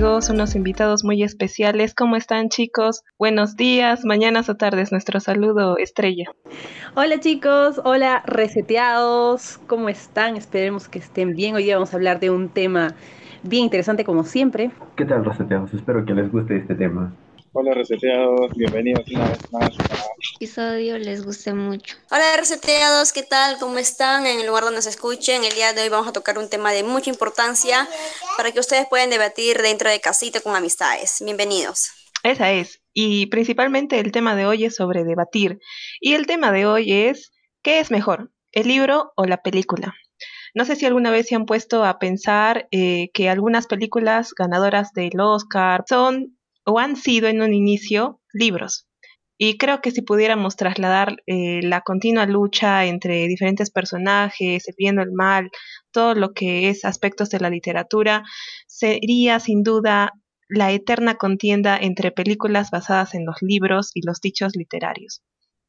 unos amigos, unos invitados muy especiales. ¿Cómo están chicos? Buenos días, mañanas o tardes. Nuestro saludo estrella. Hola chicos, hola reseteados. ¿Cómo están? Esperemos que estén bien. Hoy día vamos a hablar de un tema bien interesante como siempre. ¿Qué tal reseteados? Espero que les guste este tema. Hola reseteados, bienvenidos una vez más a episodio les guste mucho. Hola reseteados, ¿qué tal? ¿Cómo están? En el lugar donde se escuchen, el día de hoy vamos a tocar un tema de mucha importancia para que ustedes puedan debatir dentro de casita con amistades. Bienvenidos. Esa es. Y principalmente el tema de hoy es sobre debatir. Y el tema de hoy es, ¿qué es mejor? ¿El libro o la película? No sé si alguna vez se han puesto a pensar eh, que algunas películas ganadoras del Oscar son o han sido en un inicio libros. Y creo que si pudiéramos trasladar eh, la continua lucha entre diferentes personajes, el bien o el mal, todo lo que es aspectos de la literatura, sería sin duda la eterna contienda entre películas basadas en los libros y los dichos literarios.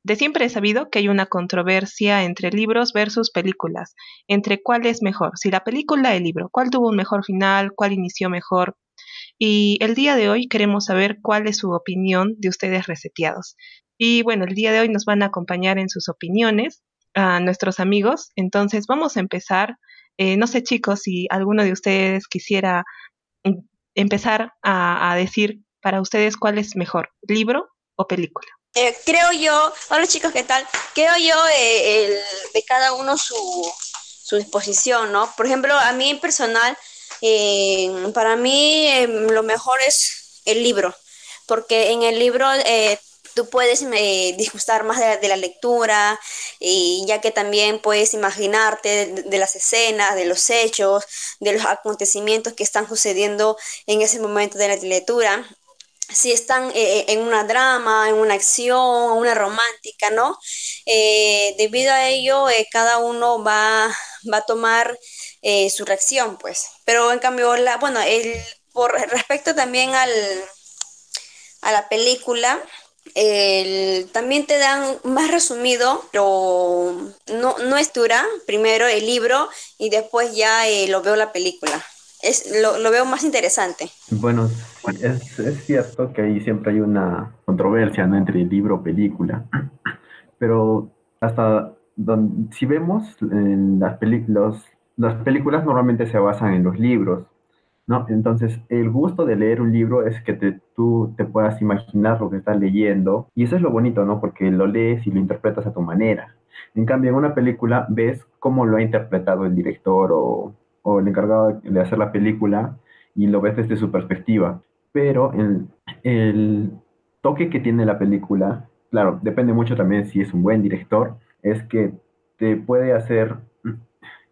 De siempre he sabido que hay una controversia entre libros versus películas, entre cuál es mejor, si la película o el libro, cuál tuvo un mejor final, cuál inició mejor, y el día de hoy queremos saber cuál es su opinión de ustedes reseteados. Y bueno, el día de hoy nos van a acompañar en sus opiniones a nuestros amigos. Entonces vamos a empezar. Eh, no sé chicos si alguno de ustedes quisiera mm, empezar a, decir para ustedes cuál es mejor, libro o película. Eh, creo yo, hola chicos, ¿qué tal? Creo yo eh, de cada uno su, su disposición, ¿no? Por ejemplo, a mí en personal eh, para mí em, lo mejor es el libro, porque en el libro eh, tú puedes eh, disgustar más de, la lectura, y ya que también puedes imaginarte de, las escenas, de los hechos, de los acontecimientos que están sucediendo en ese momento de la lectura. Si están en una drama, en una acción, una romántica, ¿no? debido a ello, cada uno va, va a tomar eh, su reacción, pues. Pero en cambio, la, bueno, el, por respecto también al, a la película, el, también te dan más resumido, pero no, no es dura, primero el libro y después ya eh, lo veo la película. Es, lo, lo, veo más interesante. Bueno, es, es, cierto que ahí siempre hay una controversia ¿no? entre libro o película, pero hasta donde, si vemos en las películas, las películas normalmente se basan en los libros, ¿no? Entonces, el gusto de leer un libro es que te, tú te puedas imaginar lo que estás leyendo, y eso es lo bonito, ¿no? Porque lo lees y lo interpretas a tu manera. En cambio, en una película ves cómo lo ha interpretado el director o, o el encargado de hacer la película y lo ves desde su perspectiva. Pero el, el toque que tiene la película, claro, depende mucho también si es un buen director, es que te puede hacer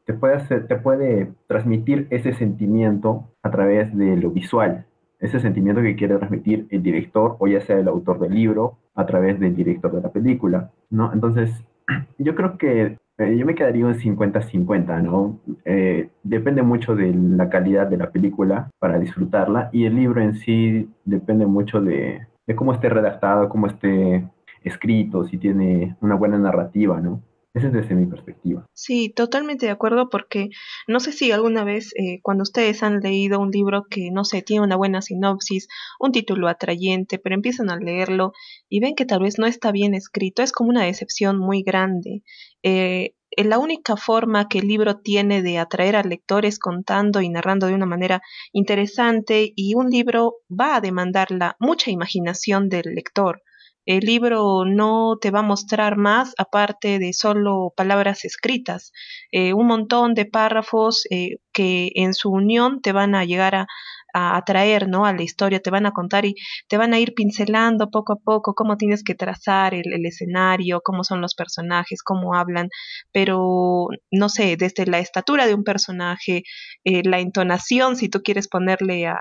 te puede, te puede transmitir ese sentimiento a través de lo visual, ese sentimiento que quiere transmitir el director o ya sea el autor del libro a través del director de la película, ¿no? Entonces, yo creo que eh, yo me quedaría un 50-50, ¿no? Eh, depende mucho de la calidad de la película para disfrutarla y el libro en sí depende mucho de, de cómo esté redactado, cómo esté escrito, si tiene una buena narrativa, ¿no? Esa es desde mi perspectiva. Sí, totalmente de acuerdo porque no sé si alguna vez eh, cuando ustedes han leído un libro que no sé, tiene una buena sinopsis, un título atrayente, pero empiezan a leerlo y ven que tal vez no está bien escrito, es como una decepción muy grande. Eh, la única forma que el libro tiene de atraer al lector es contando y narrando de una manera interesante y un libro va a demandar la mucha imaginación del lector el libro no te va a mostrar más aparte de solo palabras escritas, eh, un montón de párrafos eh, que en su unión te van a llegar a, atraer ¿no? a la historia, te van a contar y te van a ir pincelando poco a poco cómo tienes que trazar el, escenario, cómo son los personajes, cómo hablan, pero no sé, desde la estatura de un personaje, eh, la entonación, si tú quieres ponerle a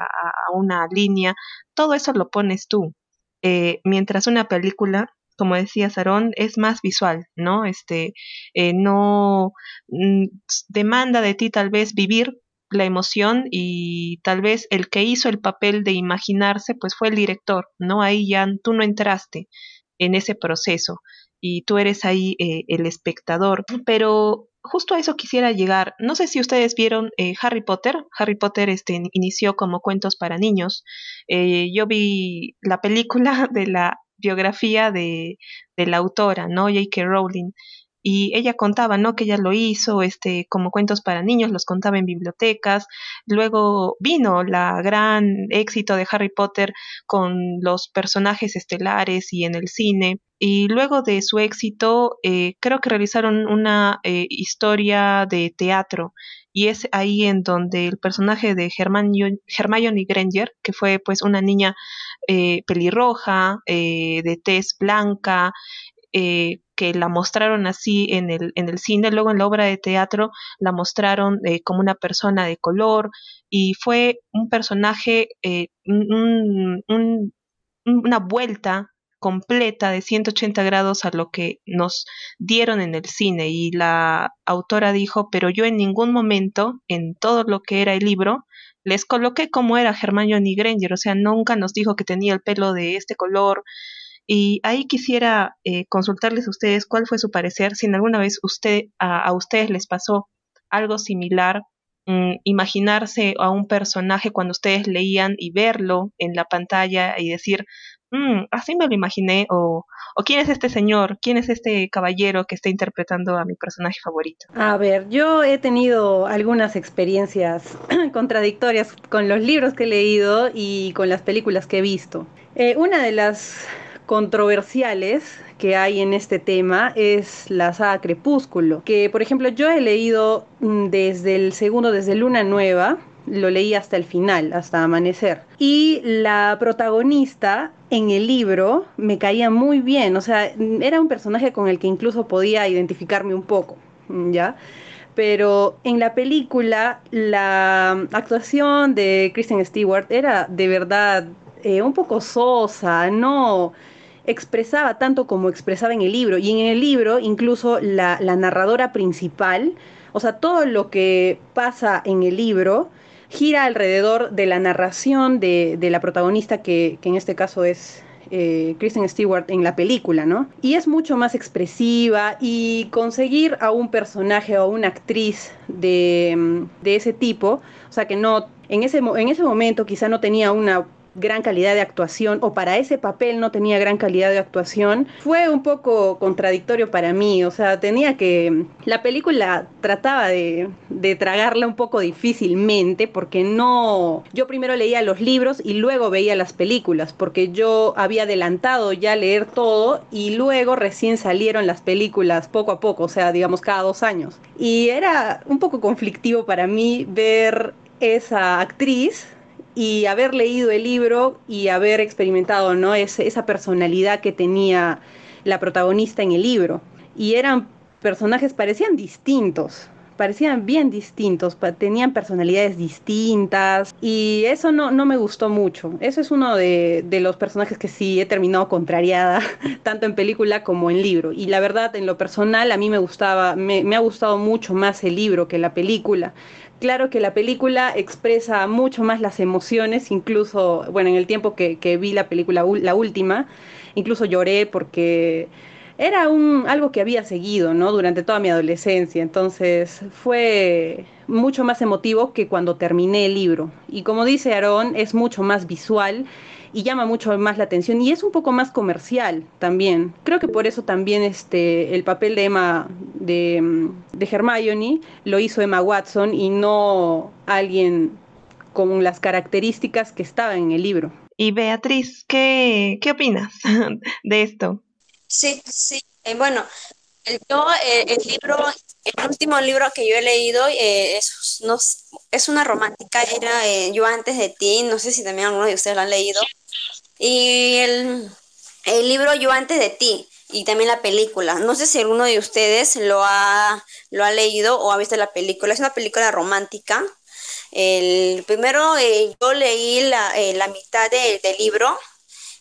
una línea, todo eso lo pones tú. Eh, mientras una película, como decía Sarón, es más visual, ¿no? Este, eh, no mm, demanda de ti tal vez vivir la emoción y tal vez el que hizo el papel de imaginarse, pues fue el director, ¿no? Ahí ya tú no entraste en ese proceso y tú eres ahí eh, el espectador, pero justo a eso quisiera llegar. No sé si ustedes vieron eh, Harry Potter. Harry Potter este, inició como cuentos para niños. Eh, yo vi la película de la biografía de, de la autora, ¿no? J.K. Rowling y ella contaba, ¿no? Que ella lo hizo, este, como cuentos para niños, los contaba en bibliotecas. Luego vino la gran éxito de Harry Potter con los personajes estelares y en el cine. Y luego de su éxito, eh, creo que realizaron una eh, historia de teatro. Y es ahí en donde el personaje de Hermione Granger, que fue pues una niña eh, pelirroja, de tez blanca, eh, que la mostraron así en el, en el cine, luego en la obra de teatro la mostraron eh, como una persona de color y fue un personaje, eh, una vuelta completa de 180 grados a lo que nos dieron en el cine y la autora dijo, pero yo en ningún momento en todo lo que era el libro les coloqué como era Hermione Granger, o sea, nunca nos dijo que tenía el pelo de este color, y ahí quisiera eh, consultarles a ustedes cuál fue su parecer, si en alguna vez usted, a, ustedes les pasó algo similar, mm, imaginarse a un personaje cuando ustedes leían y verlo en la pantalla y decir, mm, así me lo imaginé, o, o quién es este señor, quién es este caballero que está interpretando a mi personaje favorito. A ver, yo he tenido algunas experiencias contradictorias con los libros que he leído y con las películas que he visto. Eh, una de las controversiales que hay en este tema es la saga Crepúsculo, que por ejemplo yo he leído mm, desde el segundo, desde Luna Nueva, lo leí hasta el final, hasta amanecer. Y la protagonista en el libro me caía muy bien, o sea, era un personaje con el que incluso podía identificarme un poco, ¿ya? Pero en la película la actuación de Kristen Stewart era de verdad eh, un poco sosa, no expresaba tanto como expresaba en el libro. Y en el libro, incluso la, narradora principal, o sea, todo lo que pasa en el libro gira alrededor de la narración de, la protagonista, que, en este caso es eh, Kristen Stewart en la película, ¿no? Y es mucho más expresiva y conseguir a un personaje o una actriz de, de ese tipo, o sea, que no, en ese, en ese momento quizá no tenía una gran calidad de actuación o para ese papel no tenía gran calidad de actuación, fue un poco contradictorio para mí. O sea, tenía que... La película trataba de, de tragarla un poco difícilmente porque no... Yo primero leía los libros y luego veía las películas porque yo había adelantado ya leer todo y luego recién salieron las películas poco a poco, o sea, digamos cada dos años. Y era un poco conflictivo para mí ver esa actriz y haber leído el libro y haber experimentado ¿no? esa personalidad que tenía la protagonista en el libro. Y eran personajes, parecían distintos, parecían bien distintos, tenían personalidades distintas y eso no, no me gustó mucho. Eso es uno de, de, los personajes que sí he terminado contrariada, tanto en película como en libro. Y la verdad, en lo personal, a mí me gustaba, me, me ha gustado mucho más el libro que la película. Claro que la película expresa mucho más las emociones, incluso, bueno, en el tiempo que, vi la película, la última, incluso lloré porque era un, algo que había seguido, ¿no? Durante toda mi adolescencia, entonces fue mucho más emotivo que cuando terminé el libro. Y como dice Aarón, es mucho más visual y llama mucho más la atención y es un poco más comercial también. Creo que por eso también este, el papel de Emma, de, de Hermione, lo hizo Emma Watson y no alguien con las características que estaba en el libro. Y Beatriz, ¿qué, qué opinas de esto? Sí, sí. Eh, bueno, yo eh, el libro, el último libro que yo he leído eh, es, no, es una romántica, era Yo antes de ti, no sé si también alguno de ustedes lo han leído. Y el, libro Yo antes de ti y también la película. No sé si alguno de ustedes lo ha, lo ha leído o ha visto la película. Es una película romántica. El primero eh, yo leí la, eh, la mitad del libro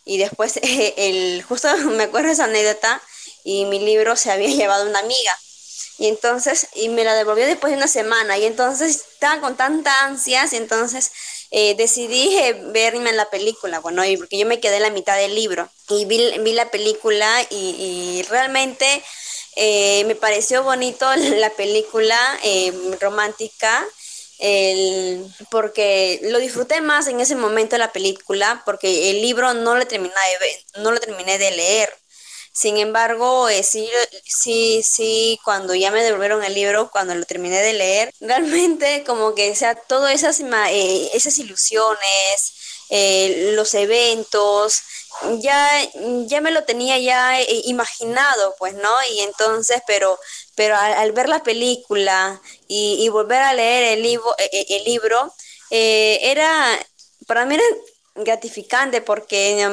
y después el, justo me acuerdo de esa anécdota y mi libro se había llevado una amiga. Y entonces, y me la devolvió después de una semana. Y entonces estaba con tanta ansias, y entonces eh, decidí eh, verme la película, bueno, y porque yo me quedé en la mitad del libro y vi, vi la película y, realmente eh, me pareció bonito la película eh, romántica, el, porque lo disfruté más en ese momento de la película, porque el libro no lo terminé de, no lo terminé de leer. Sin embargo, eh, sí, sí, sí, cuando ya me devolvieron el libro, cuando lo terminé de leer, realmente como que, o sea, todas esas, esas ilusiones, los eventos, ya, ya me lo tenía ya eh, imaginado, pues, ¿no? Y entonces, pero, pero al, ver la película y, volver a leer el, libro, eh, eh, el libro, era, para mí era gratificante porque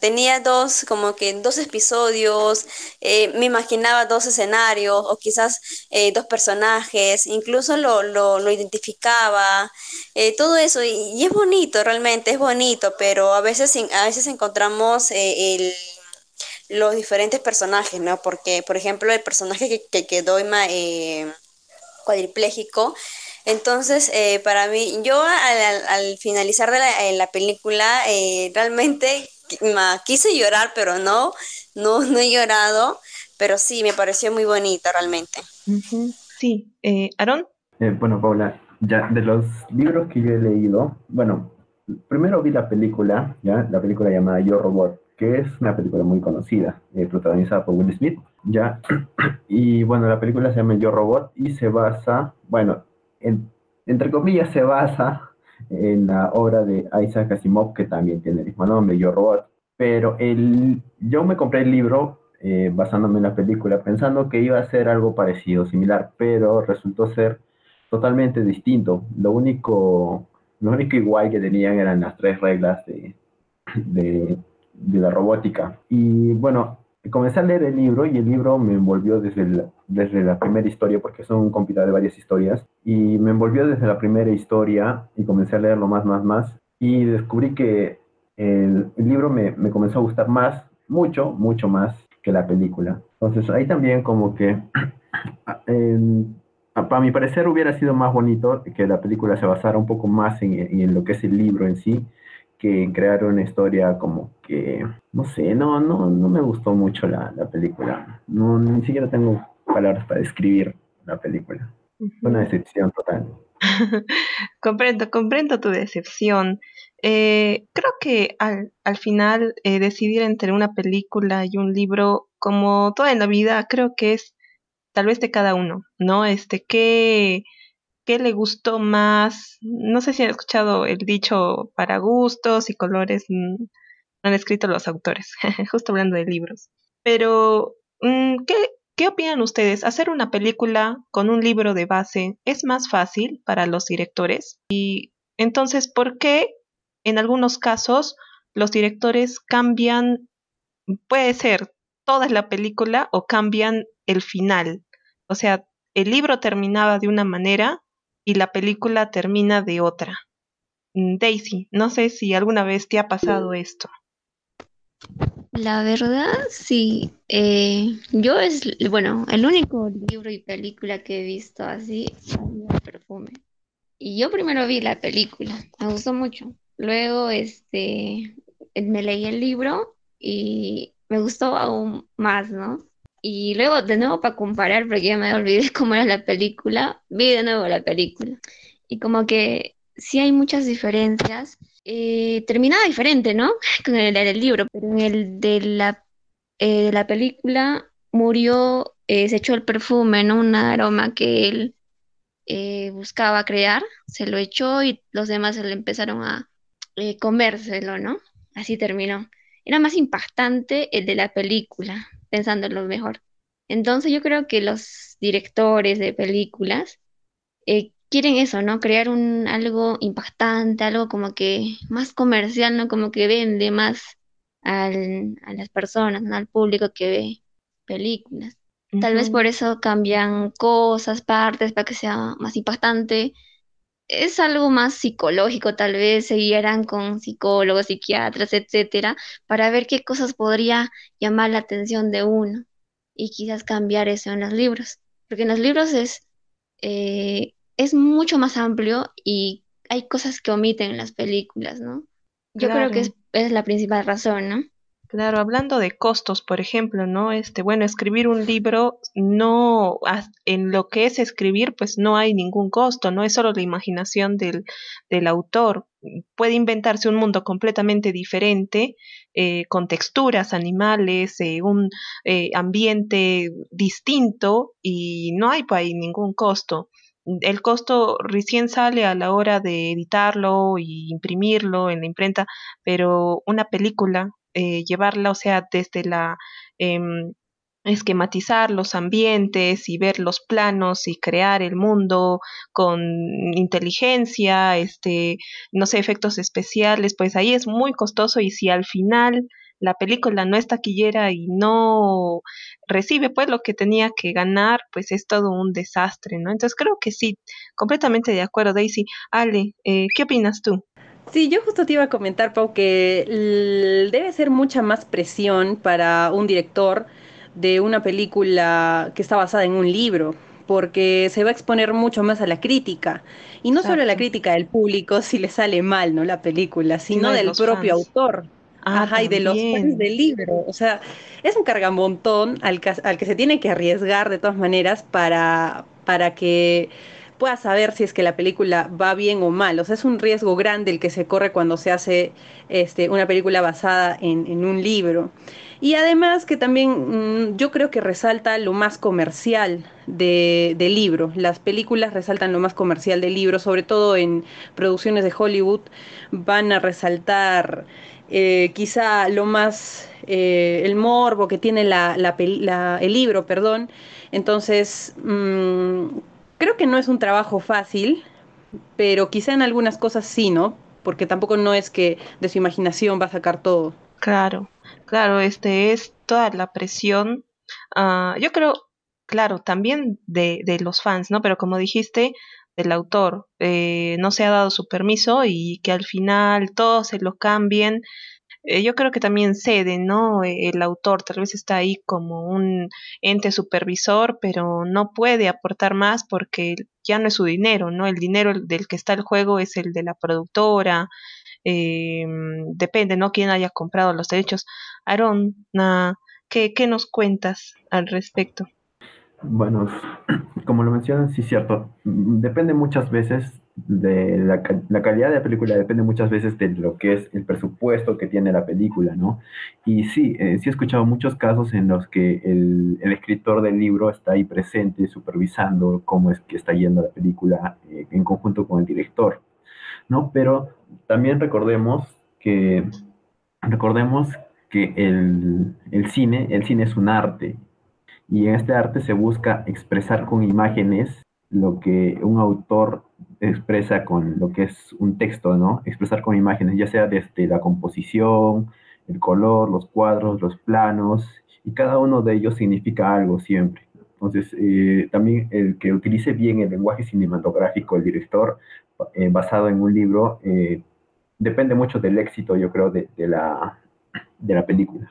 tenía dos, como que dos episodios, me imaginaba dos escenarios o quizás dos personajes, incluso lo, lo, lo identificaba, todo eso, y, es bonito, realmente es bonito, pero a veces, a veces encontramos los diferentes personajes, ¿no? Porque, por ejemplo, el personaje que, que quedó eh, cuadripléjico, entonces, eh, para mí, yo al, finalizar de la, eh, la película, eh, realmente quise llorar, pero no, no, no he llorado, pero sí, me pareció muy bonita realmente. Sí, eh, Aaron. bueno, Paula, ya de los libros que yo he leído, bueno, primero vi la película, ya, la película llamada Yo Robot, que es una película muy conocida, protagonizada por Will Smith, ya, y bueno, la película se llama Yo Robot y se basa, bueno, entre comillas, se basa en la obra de Isaac Asimov, que también tiene el mismo nombre, Yo Robot. Pero el, yo me compré el libro eh, basándome en la película, pensando que iba a ser algo parecido, similar, pero resultó ser totalmente distinto. Lo único, lo único igual que tenían eran las tres reglas de, de, de la robótica. Y bueno, comencé a leer el libro y el libro me envolvió desde, desde la primera historia, porque son un compilado de varias historias, y me envolvió desde la primera historia y comencé a leerlo más, más, más, y descubrí que el, libro me, me, comenzó a gustar más, mucho, mucho más que la película. Entonces ahí también como que, para mi parecer hubiera sido más bonito que la película se basara un poco más en, en lo que es el libro en sí, que crear una historia como que, no sé, no, no, no me gustó mucho la, la película. No, ni siquiera tengo palabras para describir la película. Una decepción total. comprendo, comprendo tu decepción. Eh, creo que al, al final eh, decidir entre una película y un libro, como toda en la vida, creo que es tal vez de cada uno, ¿no? Este, que qué le gustó más. No sé si han escuchado el dicho para gustos y colores, mm, han escrito los autores, justo hablando de libros. Pero, mm, ¿qué, ¿qué opinan ustedes? ¿Hacer una película con un libro de base es más fácil para los directores? Y entonces, ¿por qué en algunos casos los directores cambian, puede ser toda la película o cambian el final? O sea, el libro terminaba de una manera y la película termina de otra. Mm, Daisy, no sé si alguna vez te ha pasado esto. La verdad, sí. Eh, yo es, bueno, el único libro y película que he visto así el perfume. Y yo primero vi la película, me gustó mucho. Luego, este, me leí el libro y me gustó aún más, ¿no? Y luego de nuevo para comparar, porque ya me olvidé cómo era la película, vi de nuevo la película. Y como que sí hay muchas diferencias. Eh, terminaba diferente, ¿no? Con el del libro, pero en el de la, eh, la película murió, eh, se echó el perfume, ¿no? Un aroma que él buscaba crear, se lo echó y los demás se le empezaron a comérselo, ¿no? Así terminó. Era más impactante el de la película, pensando en lo mejor. Entonces yo creo que los directores de películas quieren eso, ¿no? Crear un algo impactante, algo como que más comercial, ¿no? Como que vende más al, a las personas, ¿no? Al público que ve películas. Tal vez por eso cambian cosas, partes, para que sea más impactante. Es algo más psicológico, tal vez se guiarán con psicólogos, psiquiatras, etcétera, para ver qué cosas podría llamar la atención de uno y quizás cambiar eso en los libros. Porque en los libros es, eh, es mucho más amplio y hay cosas que omiten en las películas, ¿no? Yo creo que es, es, la principal razón, ¿no? Claro, hablando de costos, por ejemplo, ¿no? Este, bueno, escribir un libro no, en lo que es escribir, pues no hay ningún costo, no es solo la imaginación del, del autor. Puede inventarse un mundo completamente diferente, eh, con texturas, animales, eh, un eh, ambiente distinto y no hay pues, ningún costo el costo recién sale a la hora de editarlo y imprimirlo en la imprenta, pero una película eh, llevarla, o sea, desde la em, esquematizar los ambientes y ver los planos y crear el mundo con inteligencia, este, no sé, efectos especiales, pues ahí es muy costoso y si al final la película no es taquillera y no recibe pues lo que tenía que ganar, pues es todo un desastre, ¿no? Entonces creo que sí, completamente de acuerdo, Daisy. Ale, eh, ¿qué opinas tú? Sí, yo justo te iba a comentar, Pau, que debe ser mucha más presión para un director de una película que está basada en un libro, porque se va a exponer mucho más a la crítica. Y no solo a la crítica del público si le sale mal, ¿no? La película, sino, del propio autor. Ah, Ajá, y de los fans del libro. O sea, es un cargamontón al que, al que se tiene que arriesgar de todas maneras para, para que pueda saber si es que la película va bien o mal. O sea, es un riesgo grande el que se corre cuando se hace este, una película basada en, un libro. Y además que también mm, yo creo que resalta lo más comercial del libro. Las películas resaltan lo más comercial del libro, sobre todo en producciones de Hollywood, van a resaltar eh, quizá lo más, eh, el morbo que tiene la, el libro, perdón. Entonces, mm, Creo que no es un trabajo fácil, pero quizá en algunas cosas sí, ¿no? Porque tampoco no es que de su imaginación va a sacar todo. Claro, claro, este es toda la presión. Uh, yo creo, claro, también de, de, los fans, ¿no? Pero como dijiste, del autor, eh, no se ha dado su permiso y que al final todo se lo cambien eh, yo creo que también cede, ¿no? E, el autor tal vez está ahí como un ente supervisor, pero no puede aportar más porque ya no es su dinero, ¿no? El dinero del que está el juego es el de la productora, eh, depende, ¿no? Quién haya comprado los derechos. Aaron, ¿qué, ¿qué nos cuentas al respecto? Bueno, como lo mencionan, sí, cierto. Depende muchas veces de la, calidad de la película depende muchas veces de lo que es el presupuesto que tiene la película, ¿no? Y sí, eh, sí he escuchado muchos casos en los que el, escritor del libro está ahí presente, supervisando cómo es que está yendo la película eh, en conjunto con el director, ¿no? Pero también recordemos que, recordemos que el, el cine, el cine es un arte, y en este arte se busca expresar con imágenes lo que un autor expresa con lo que es un texto, ¿no? Expresar con imágenes, ya sea desde la composición, el color, los cuadros, los planos, y cada uno de ellos significa algo siempre. Entonces, eh, también el que utilice bien el lenguaje cinematográfico, el director, eh, basado en un libro, eh, depende mucho del éxito, yo creo, de, la, de la película.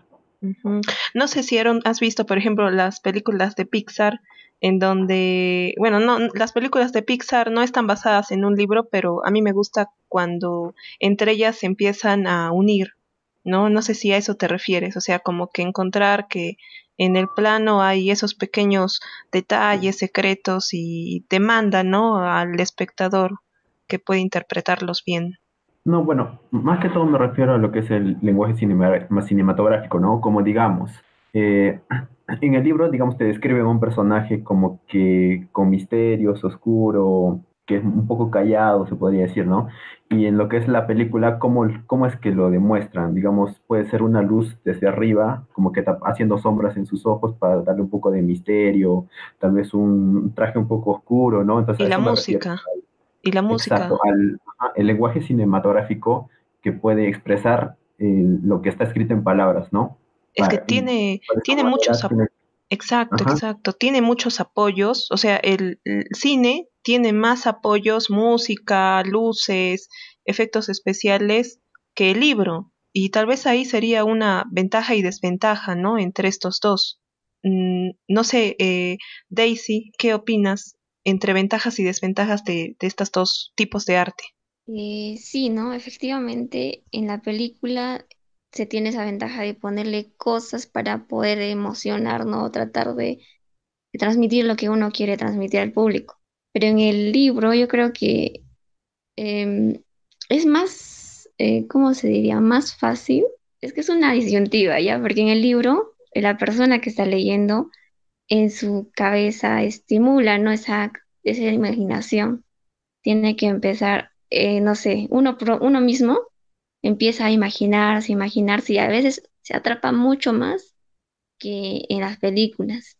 No sé si has visto, por ejemplo, las películas de Pixar en donde, bueno, no, las películas de Pixar no están basadas en un libro, pero a mí me gusta cuando entre ellas se empiezan a unir, ¿no? No sé si a eso te refieres, o sea, como que encontrar que en el plano hay esos pequeños detalles secretos y te mandan, ¿no? Al espectador que puede interpretarlos bien. No, bueno, más que todo me refiero a lo que es el lenguaje cinematográfico, ¿no? Como digamos, eh, en el libro, digamos, te describen un personaje como que con misterios, oscuro, que es un poco callado, se podría decir, ¿no? Y en lo que es la película, ¿cómo, cómo es que lo demuestran? Digamos, puede ser una luz desde arriba, como que haciendo sombras en sus ojos para darle un poco de misterio, tal vez un traje un poco oscuro, ¿no? Entonces, y la música. Y la música. Exacto, el lenguaje cinematográfico que puede expresar eh, lo que está escrito en palabras, ¿no? Es que tiene, tiene muchos Exacto, exacto. Tiene muchos apoyos. O sea, el, cine tiene más apoyos, música, luces, efectos especiales que el libro. Y tal vez ahí sería una ventaja y desventaja, ¿no? Entre estos dos. Mm, no sé, eh, Daisy, ¿qué opinas entre ventajas y desventajas de, de estos dos tipos de arte? Eh, sí, ¿no? Efectivamente, en la película se tiene esa ventaja de ponerle cosas para poder emocionar, ¿no? Tratar de, transmitir lo que uno quiere transmitir al público. Pero en el libro yo creo que em, es más, eh, ¿cómo se diría? Más fácil. Es que es una disyuntiva, ¿ya? Porque en el libro la persona que está leyendo en su cabeza estimula, ¿no? Esa, esa imaginación. Tiene que empezar, eh, no sé, uno, uno mismo empieza a imaginarse, imaginarse y a veces se atrapa mucho más que en las películas.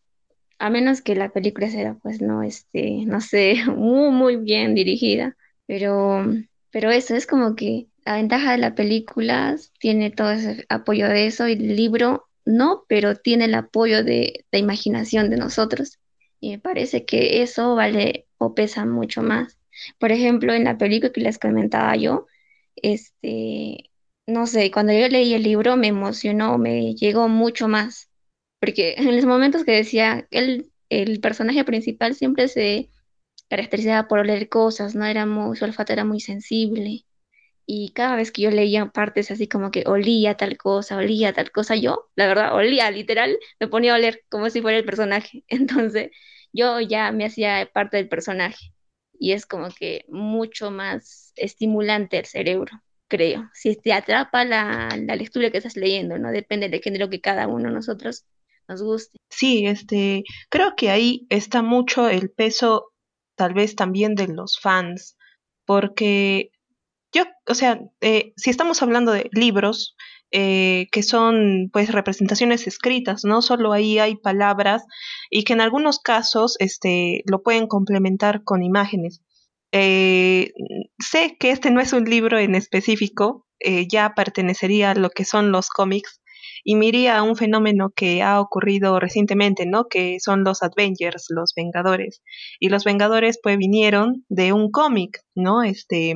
A menos que la película sea, pues, no, este, no sé, muy, muy bien dirigida. Pero, pero eso es como que la ventaja de la película tiene todo ese apoyo de eso y el libro no, pero tiene el apoyo de la imaginación de nosotros. Y me parece que eso vale o pesa mucho más. Por ejemplo, en la película que les comentaba yo, este, no sé, cuando yo leí el libro me emocionó, me llegó mucho más, porque en los momentos que decía, el, el personaje principal siempre se caracterizaba por leer cosas, ¿no? Era muy, su olfato era muy sensible, y cada vez que yo leía partes así como que olía tal cosa, olía tal cosa, yo, la verdad, olía, literal, me ponía a oler como si fuera el personaje. Entonces, yo ya me hacía parte del personaje y es como que mucho más estimulante el cerebro, creo. Si te atrapa la, la lectura que estás leyendo, ¿no? Depende del género que cada uno de nosotros nos guste. Sí, este, creo que ahí está mucho el peso, tal vez también de los fans, porque yo, o sea, eh, si estamos hablando de libros eh, que son pues representaciones escritas, no solo ahí hay palabras y que en algunos casos este, lo pueden complementar con imágenes. Eh, sé que este no es un libro en específico, ya pertenecería a lo que son los cómics y miría a un fenómeno que ha ocurrido recientemente, ¿no? Que son los Avengers, los Vengadores. Y los Vengadores pues vinieron de un cómic, ¿no? Este,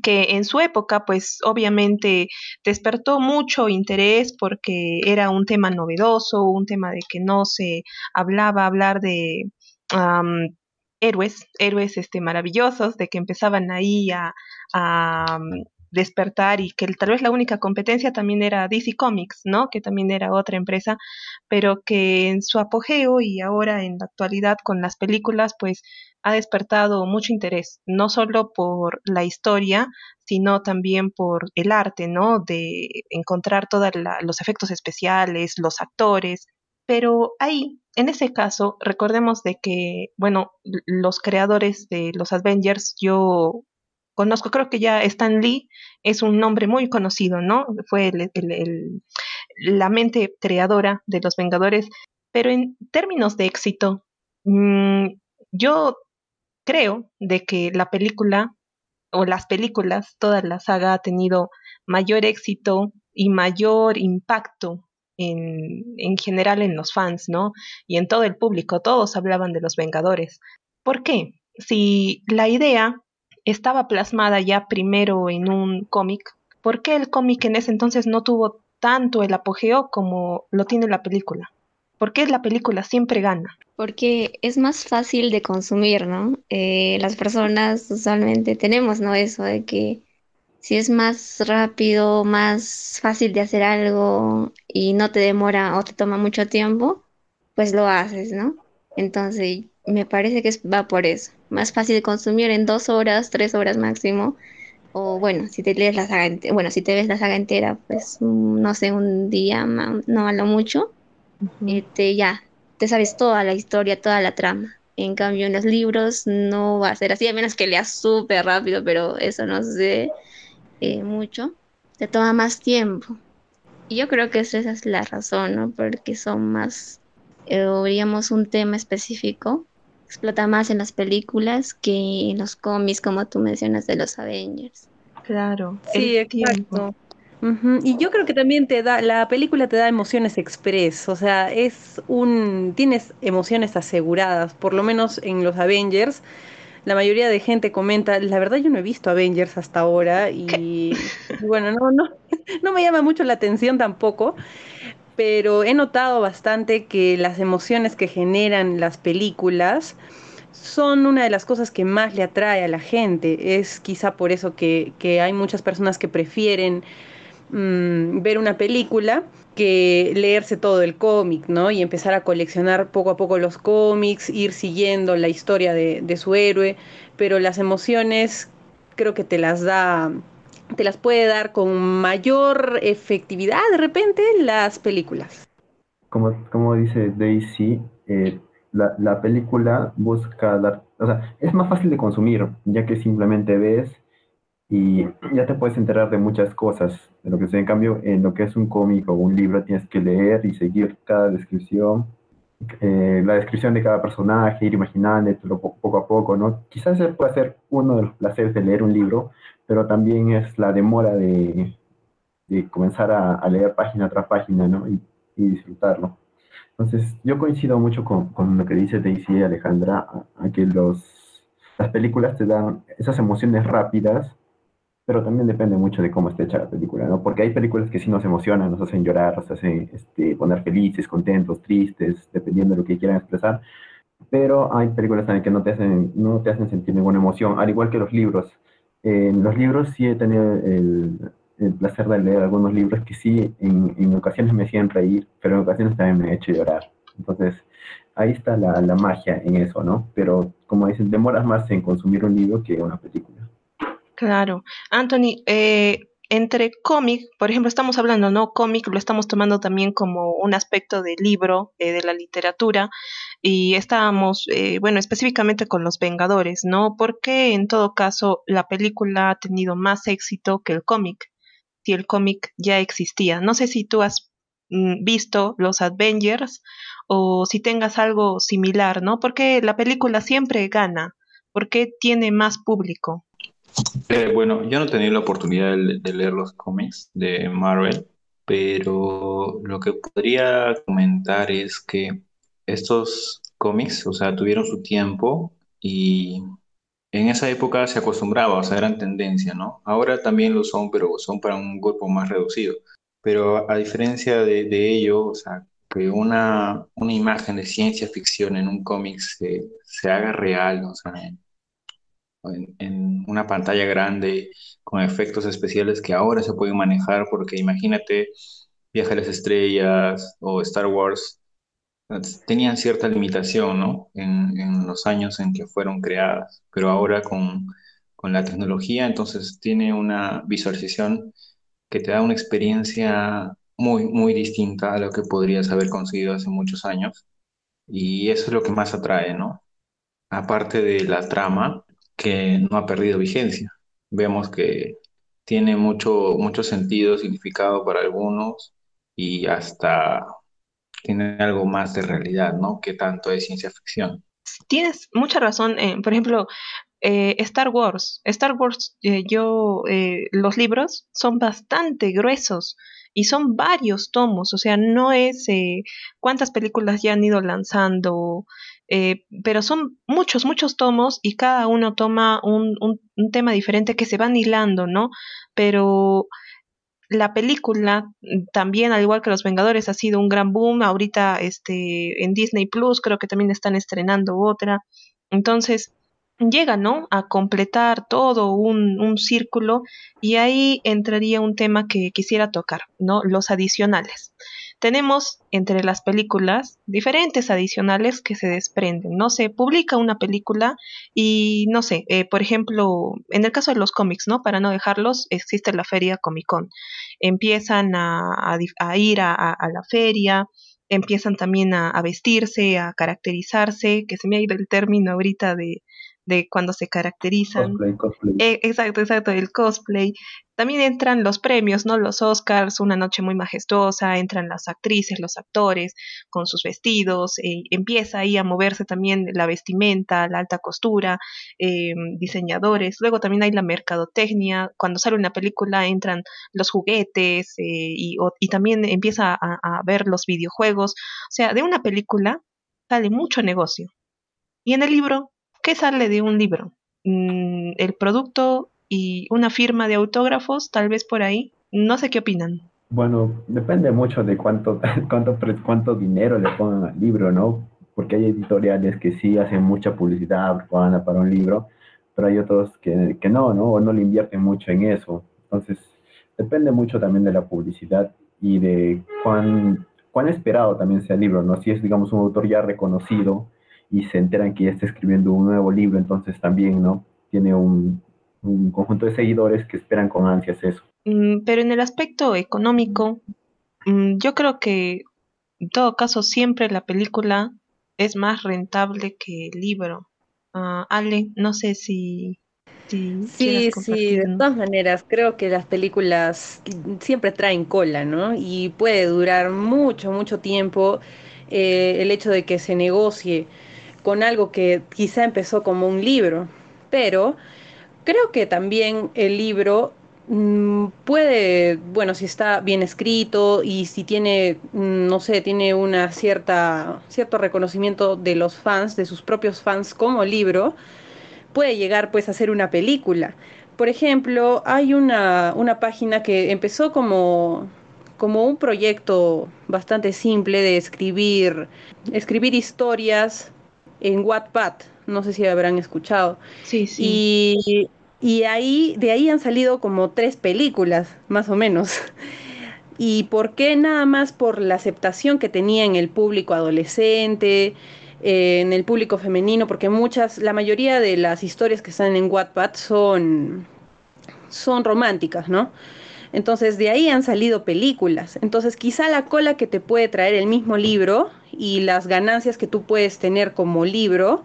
que en su época, pues obviamente despertó mucho interés porque era un tema novedoso, un tema de que no se hablaba hablar de héroes, héroes este, maravillosos, de que empezaban ahí a, despertar y que tal vez la única competencia también era DC Comics, ¿no? Que también era otra empresa, pero que en su apogeo y ahora en la actualidad con las películas, pues ha despertado mucho interés, no solo por la historia, sino también por el arte, ¿no? De encontrar todos los efectos especiales, los actores, pero ahí, en ese caso, recordemos de que, bueno, los creadores de los Avengers, yo conozco, creo que ya Stan Lee es un nombre muy conocido, ¿no? Fue el, la mente creadora de los Vengadores, pero en términos de éxito, mm, yo creo de que la película o las películas, toda la saga ha tenido mayor éxito y mayor impacto en, en, general en los fans, ¿no? Y en todo el público, todos hablaban de los Vengadores. ¿Por qué? Si la idea estaba plasmada ya primero en un cómic, ¿por qué el cómic en ese entonces no tuvo tanto el apogeo como lo tiene la película? ¿Por qué la película siempre gana? Porque es más fácil de consumir, ¿no? Eh, las personas usualmente tenemos, ¿no? Eso de que si es más rápido, más fácil de hacer algo y no te demora o te toma mucho tiempo, pues lo haces, ¿no? Entonces, me parece que va por eso. Más fácil de consumir en dos horas, tres horas máximo. O bueno, si te lees la saga bueno, si te ves la saga entera, pues no sé, un día, no a lo mucho este, ya, te sabes toda la historia, toda la trama. En cambio, en los libros no va a ser así, a menos que leas súper rápido, pero eso no sé eh, mucho. Te toma más tiempo. Y yo creo que esa es la razón, ¿no? Porque son más, eh, diríamos, un tema específico. Explota más en las películas que en los cómics, como tú mencionas, de los Avengers. Claro. Sí, exacto. Y yo creo que también te da, la película te da emociones express, o sea, es un, tienes emociones aseguradas, por lo menos en los Avengers. La mayoría de gente comenta, la verdad yo no he visto Avengers hasta ahora y, bueno, no, no, no me llama mucho la atención tampoco, pero he notado bastante que las emociones que generan las películas son una de las cosas que más le atrae a la gente. Es quizá por eso que, que hay muchas personas que prefieren mm, ver una película que leerse todo el cómic, ¿no? Y empezar a coleccionar poco a poco los cómics, ir siguiendo la historia de, de su héroe, pero las emociones creo que te las da te las puede dar con mayor efectividad de repente las películas. Como, como dice Daisy, eh, la, la, película busca dar, o sea, es más fácil de consumir, ya que simplemente ves y ya te puedes enterar de muchas cosas, de lo que sea. En cambio, en lo que es un cómic o un libro, tienes que leer y seguir cada descripción, eh, la descripción de cada personaje, ir imaginándolo poco a poco, ¿no? Quizás ese puede ser uno de los placeres de leer un libro, pero también es la demora de, de comenzar a, a, leer página tras página, ¿no? Y, y, disfrutarlo. Entonces, yo coincido mucho con, con lo que dice Daisy y Alejandra, a, a, que los, las películas te dan esas emociones rápidas, pero también depende mucho de cómo esté hecha la película, ¿no? Porque hay películas que sí nos emocionan, nos hacen llorar, nos hacen este, poner felices, contentos, tristes, dependiendo de lo que quieran expresar, pero hay películas también que no te hacen, no te hacen sentir ninguna emoción, al igual que los libros en los libros sí he tenido el, placer de leer algunos libros que sí en, en, ocasiones me hacían reír, pero en ocasiones también me han hecho llorar. Entonces, ahí está la, la magia en eso, ¿no? Pero como dicen, demoras más en consumir un libro que una película. Claro. Anthony, eh, entre cómic, por ejemplo, estamos hablando, ¿no? Cómic lo estamos tomando también como un aspecto del libro, eh, de la literatura, y estábamos, eh, bueno, específicamente con los Vengadores, ¿no? Porque en todo caso la película ha tenido más éxito que el cómic, si el cómic ya existía. No sé si tú has mm, visto los Avengers o si tengas algo similar, ¿no? Porque la película siempre gana, porque tiene más público. Eh, bueno, yo no he tenido la oportunidad de, de, leer los cómics de Marvel, pero lo que podría comentar es que estos cómics, o sea, tuvieron su tiempo y en esa época se acostumbraba, o sea, eran tendencia, ¿no? Ahora también lo son, pero son para un grupo más reducido. Pero a diferencia de, de ello, o sea, que una, una imagen de ciencia ficción en un cómic se, se haga real, o sea, en, en, una pantalla grande con efectos especiales que ahora se pueden manejar, porque imagínate Viaje a las Estrellas o Star Wars, tenían cierta limitación ¿no? en, los años en que fueron creadas, pero ahora con, con la tecnología entonces tiene una visualización que te da una experiencia muy, muy distinta a lo que podrías haber conseguido hace muchos años. Y eso es lo que más atrae, ¿no? Aparte de la trama, que no ha perdido vigencia. Vemos que tiene mucho, mucho sentido, significado para algunos y hasta tiene algo más de realidad, ¿no? Que tanto es ciencia ficción. Tienes mucha razón. Eh, por ejemplo, eh, Star Wars. Star Wars, eh, yo, los libros son bastante gruesos y son varios tomos, o sea, no es cuántas películas ya han ido lanzando, eh, pero son muchos, muchos tomos y cada uno toma un, un, un, tema diferente que se van hilando, ¿no? Pero la película también, al igual que Los Vengadores, ha sido un gran boom. Ahorita este, en Disney Plus creo que también están estrenando otra. Entonces, llega, ¿no? A completar todo un, un, círculo y ahí entraría un tema que quisiera tocar, ¿no? Los adicionales tenemos entre las películas diferentes adicionales que se desprenden. No se publica una película y no sé, eh, por ejemplo, en el caso de los cómics, ¿no? Para no dejarlos, existe la feria Comic Con. Empiezan a, ir a, a, la feria, empiezan también a, vestirse, a caracterizarse, que se me ha ido el término ahorita de, de cuando se caracterizan. Cosplay, cosplay. Eh, exacto, exacto, el cosplay. También entran los premios, ¿no? Los Oscars, una noche muy majestuosa, entran las actrices, los actores con sus vestidos, eh, empieza ahí a moverse también la vestimenta, la alta costura, eh, diseñadores. Luego también hay la mercadotecnia. Cuando sale una película entran los juguetes y, o, y, también empieza a, a ver los videojuegos. O sea, de una película sale mucho negocio. Y en el libro ¿Qué sale de un libro? Mm, el producto y una firma de autógrafos, tal vez por ahí. No sé qué opinan. Bueno, depende mucho de cuánto, cuánto, cuánto dinero le pongan al libro, ¿no? Porque hay editoriales que sí hacen mucha publicidad para un libro, pero hay otros que, que no, ¿no? O no le invierten mucho en eso. Entonces, depende mucho también de la publicidad y de cuán, cuán esperado también sea el libro, ¿no? Si es, digamos, un autor ya reconocido y se enteran que ya está escribiendo un nuevo libro, entonces también, ¿no? Tiene un, un conjunto de seguidores que esperan con ansias eso. Mm, pero en el aspecto económico, mm, yo creo que en todo caso siempre la película es más rentable que el libro. Uh, Ale, no sé si... si sí, sí, de todas maneras, creo que las películas siempre traen cola, ¿no? Y puede durar mucho, mucho tiempo eh, el hecho de que se negocie con algo que quizá empezó como un libro, pero creo que también el libro Mm, puede, bueno, si está bien escrito y si tiene, mm, no sé, tiene una cierta, cierto reconocimiento de los fans, de sus propios fans como libro, puede llegar pues a ser una película. Por ejemplo, hay una, una página que empezó como, como un proyecto bastante simple de escribir, escribir historias en Wattpad. No sé si habrán escuchado. Sí, sí. Y y ahí, de ahí han salido como tres películas, más o menos. ¿Y por qué? Nada más por la aceptación que tenía en el público adolescente, eh, en el público femenino, porque muchas, la mayoría de las historias que están en Wattpad son, son románticas, ¿no? Entonces de ahí han salido películas. Entonces quizá la cola que te puede traer el mismo libro y las ganancias que tú puedes tener como libro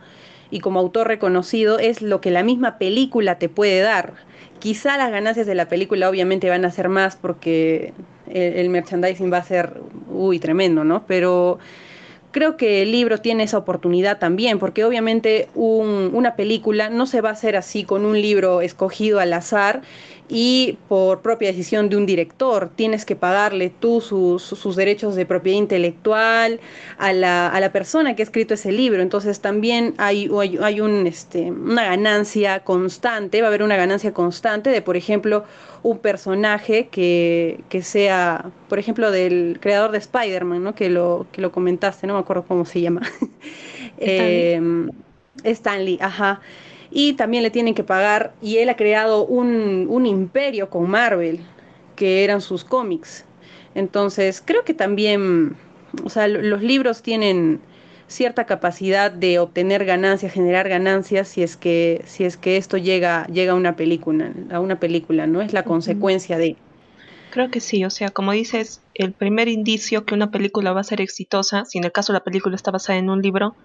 y como autor reconocido es lo que la misma película te puede dar. Quizá las ganancias de la película obviamente van a ser más porque el, merchandising va a ser, uy, tremendo, ¿no? Pero creo que el libro tiene esa oportunidad también, porque obviamente una película no se va a hacer así con un libro escogido al azar y por propia decisión de un director. Tienes que pagarle tú sus, sus derechos de propiedad intelectual a la, a la, persona que ha escrito ese libro. Entonces también hay, hay, hay un, este, una ganancia constante, va a haber una ganancia constante de, por ejemplo, un personaje que, que sea, por ejemplo, del creador de Spider-Man, ¿no? que, lo, que lo comentaste, no me acuerdo cómo se llama. Stanley, eh, Stanley ajá y también le tienen que pagar, y él ha creado un, un imperio con Marvel, que eran sus cómics. Entonces, creo que también, o sea, los libros tienen cierta capacidad de obtener ganancias, generar ganancias si es que si es que esto llega llega a una película, a una película, ¿no? Es la consecuencia de Creo que sí, o sea, como dices, el primer indicio que una película va a ser exitosa, si en el caso la película está basada en un libro,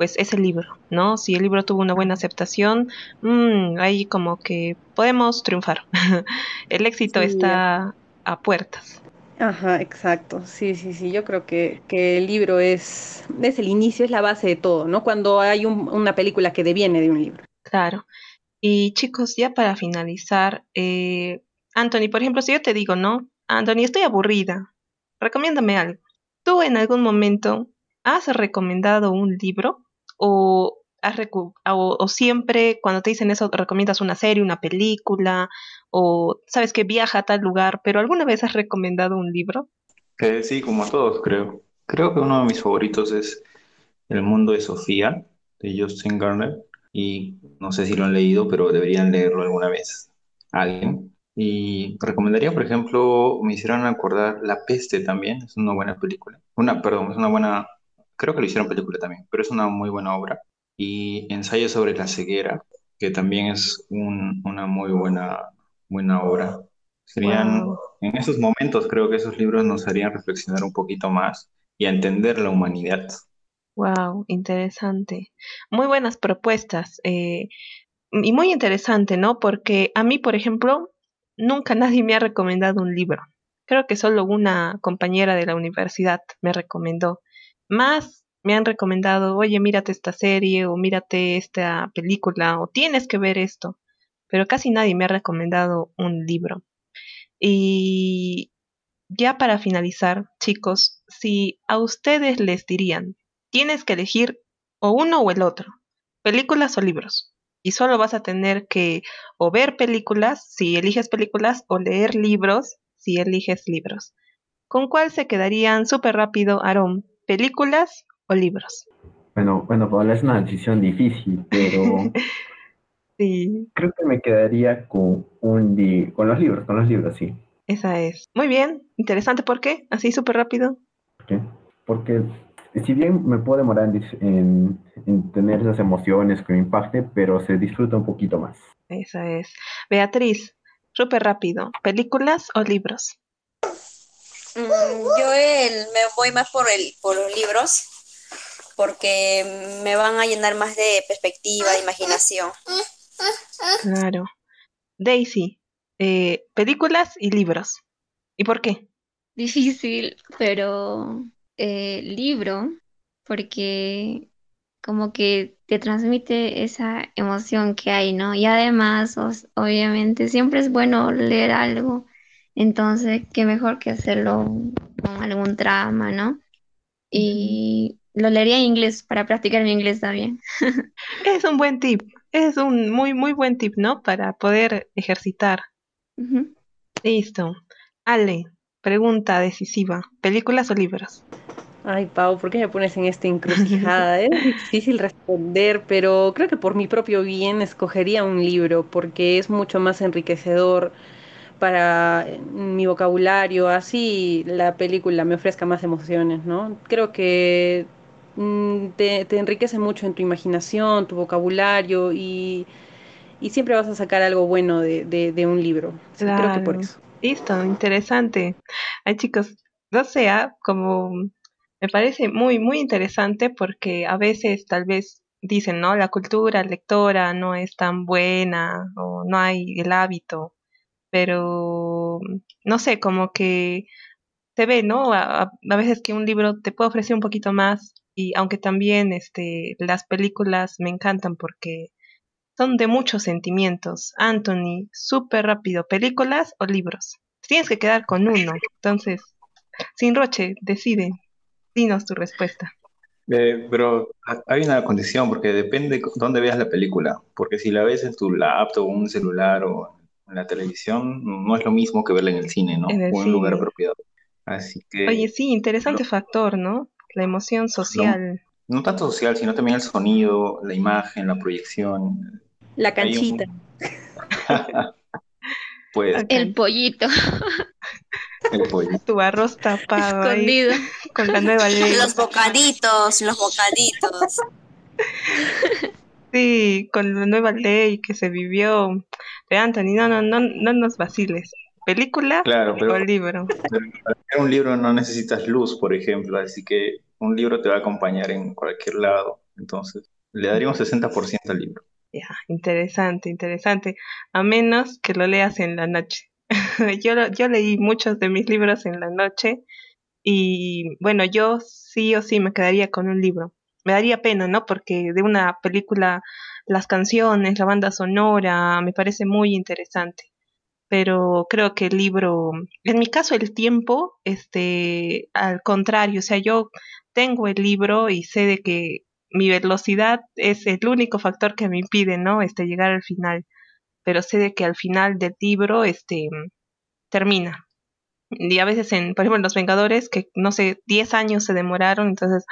pues es el libro, ¿no? Si el libro tuvo una buena aceptación, mmm, ahí como que podemos triunfar. el éxito está a puertas. Ajá, exacto. Sí, sí, sí. Yo creo que, que, el libro es, es el inicio, es la base de todo, ¿no? Cuando hay una película que deviene de un libro. Claro. Y chicos, ya para finalizar, eh, Anthony, por ejemplo, si yo te digo, ¿no? Anthony, estoy aburrida, recomiéndame algo. ¿Tú en algún momento has recomendado un libro o, siempre cuando te dicen eso recomiendas una serie, una película o sabes que viaja a tal lugar, pero alguna vez has recomendado un libro? Eh, sí, como a todos creo. Creo que uno de mis favoritos es El mundo de Sofía de Justin Garner y no sé si lo han leído, pero deberían leerlo alguna vez alguien. Y recomendaría, por ejemplo, me hicieron acordar La Peste también, es una buena película. Una, perdón, es una buena creo que lo hicieron película también, pero es una muy buena obra. Y Ensayo sobre la ceguera, que también es una muy buena, buena obra. Serían, en esos momentos creo que esos libros nos harían reflexionar un poquito más y a entender la humanidad. Wow, interesante. Muy buenas propuestas. Eh, y muy interesante, ¿no? Porque a mí, por ejemplo, nunca nadie me ha recomendado un libro. Creo que solo una compañera de la universidad me recomendó. Más me han recomendado, oye, mírate esta serie o mírate esta película o tienes que ver esto, pero casi nadie me ha recomendado un libro. Y ya para finalizar, chicos, si a ustedes les dirían, tienes que elegir o uno o el otro, películas o libros, y solo vas a tener que o ver películas si eliges películas o leer libros si eliges libros. ¿Con cuál se quedarían súper rápido, Aaron? Películas o libros? Bueno, bueno, Paola, es una decisión difícil, pero sí. creo que me quedaría con un con los libros, con los libros, sí. Esa es. Muy bien, interesante. ¿Por qué? Así súper rápido. ¿Por Porque si bien me puedo demorar en, en, tener esas emociones que me impacte, pero se disfruta un poquito más. Esa es. Beatriz, súper rápido. ¿Películas o libros? Mm, yo me voy más por, el, por los libros porque me van a llenar más de perspectiva, de imaginación. Claro. Daisy, eh, películas y libros. ¿Y por qué? Difícil, pero eh, libro, porque como que te transmite esa emoción que hay, ¿no? Y además, obviamente, siempre es bueno leer algo, entonces, qué mejor que hacerlo con algún trama, ¿no? Y lo leería en inglés para practicar mi inglés también. es un buen tip, es un muy, muy buen tip, ¿no? Para poder ejercitar. Listo. Ale, pregunta decisiva, ¿películas o libros? Ay, Pau, ¿por qué me pones en esta encrucijada? es difícil responder, pero creo que por mi propio bien escogería un libro porque es mucho más enriquecedor para mi vocabulario, así la película me ofrezca más emociones, ¿no? Creo que mm, te, enriquece mucho en tu imaginación, tu vocabulario y, siempre vas a sacar algo bueno de, un libro. Creo que por eso. Listo, interesante. Ay, chicos, no sea como me parece muy, muy interesante porque a veces tal vez dicen, ¿no? La cultura lectora no es tan buena o no hay el hábito, pero no sé, como que se ve, ¿no? A, veces que un libro te puede ofrecer un poquito más y aunque también este, las películas me encantan porque son de muchos sentimientos. Anthony, súper rápido, ¿películas o libros? Tienes que quedar con uno, entonces, sin roche, decide. Dinos tu respuesta. Eh, pero hay una condición, porque depende dónde veas la película. Porque si la ves en tu laptop un celular o en la televisión, no es lo mismo que verla en el cine, ¿no? o en un lugar apropiado. Así que. Oye, sí, interesante factor, ¿no? La emoción social. No, tanto social, sino también el sonido, la imagen, la proyección. La canchita. pues. El pollito. Tu arroz tapado. Escondido. con la nueva ley. Los bocaditos, los bocaditos. Sí, con la nueva ley que se vivió. De Anthony, no, no, no, no nos vaciles. ¿Película claro, pero, o libro? para leer un libro no necesitas luz, por ejemplo, así que un libro te va a acompañar en cualquier lado. Entonces, le daría un 60% al libro. Ya, interesante, interesante. A menos que lo leas en la noche. yo, yo leí muchos de mis libros en la noche y bueno, yo sí o sí me quedaría con un libro. Me daría pena, ¿no? Porque de una película las canciones, la banda sonora, me parece muy interesante. Pero creo que el libro, en mi caso el tiempo, este, al contrario, o sea, yo tengo el libro y sé de que mi velocidad es el único factor que me impide, ¿no? Este, llegar al final pero sé de que al final del libro este termina. Y a veces en, por ejemplo, en Los Vengadores, que no sé, 10 años se demoraron, entonces,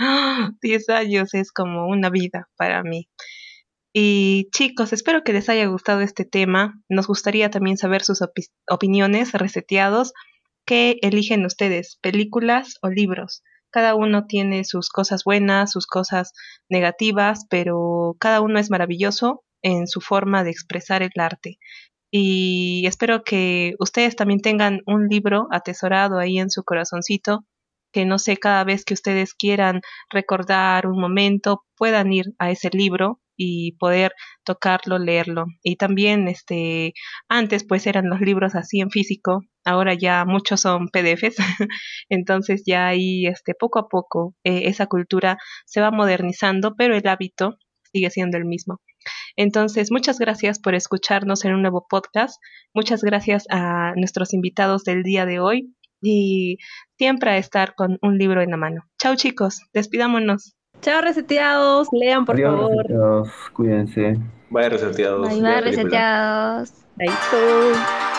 10 años es como una vida para mí. Y chicos, espero que les haya gustado este tema. Nos gustaría también saber sus opiniones reseteados. ¿Qué eligen ustedes, películas o libros? Cada uno tiene sus cosas buenas, sus cosas negativas, pero cada uno es maravilloso en su forma de expresar el arte. Y espero que ustedes también tengan un libro atesorado ahí en su corazoncito, que no sé, cada vez que ustedes quieran recordar un momento, puedan ir a ese libro y poder tocarlo, leerlo. Y también, este, antes pues eran los libros así en físico, ahora ya muchos son PDFs, entonces ya ahí, este, poco a poco eh, esa cultura se va modernizando, pero el hábito sigue siendo el mismo. Entonces, muchas gracias por escucharnos en un nuevo podcast. Muchas gracias a nuestros invitados del día de hoy y siempre a estar con un libro en la mano. Chao chicos, despidámonos. Chao reseteados, lean por favor. Reseteados. Cuídense. Bye reseteados. Bye, bye reseteados. Bye.